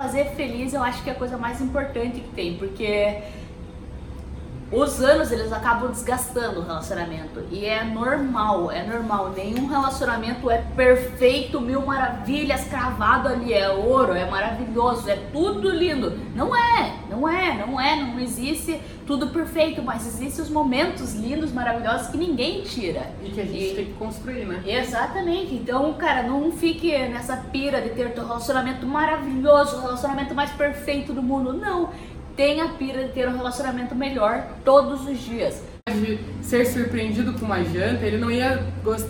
Fazer feliz eu acho que é a coisa mais importante que tem, porque os anos eles acabam desgastando o relacionamento e é normal, é normal. Nenhum relacionamento é perfeito, mil maravilhas, cravado ali, é ouro, é maravilhoso, é tudo lindo. Não é, não é, não é, não existe tudo perfeito, mas existem os momentos lindos, maravilhosos que ninguém tira. E que a gente E- tem que construir, né? Exatamente. Então, cara, não fique nessa pira de ter teu relacionamento maravilhoso, o relacionamento mais perfeito do mundo. Não. Tenha a pira de ter um relacionamento melhor todos os dias. De ser surpreendido com uma janta, ele não ia gostar.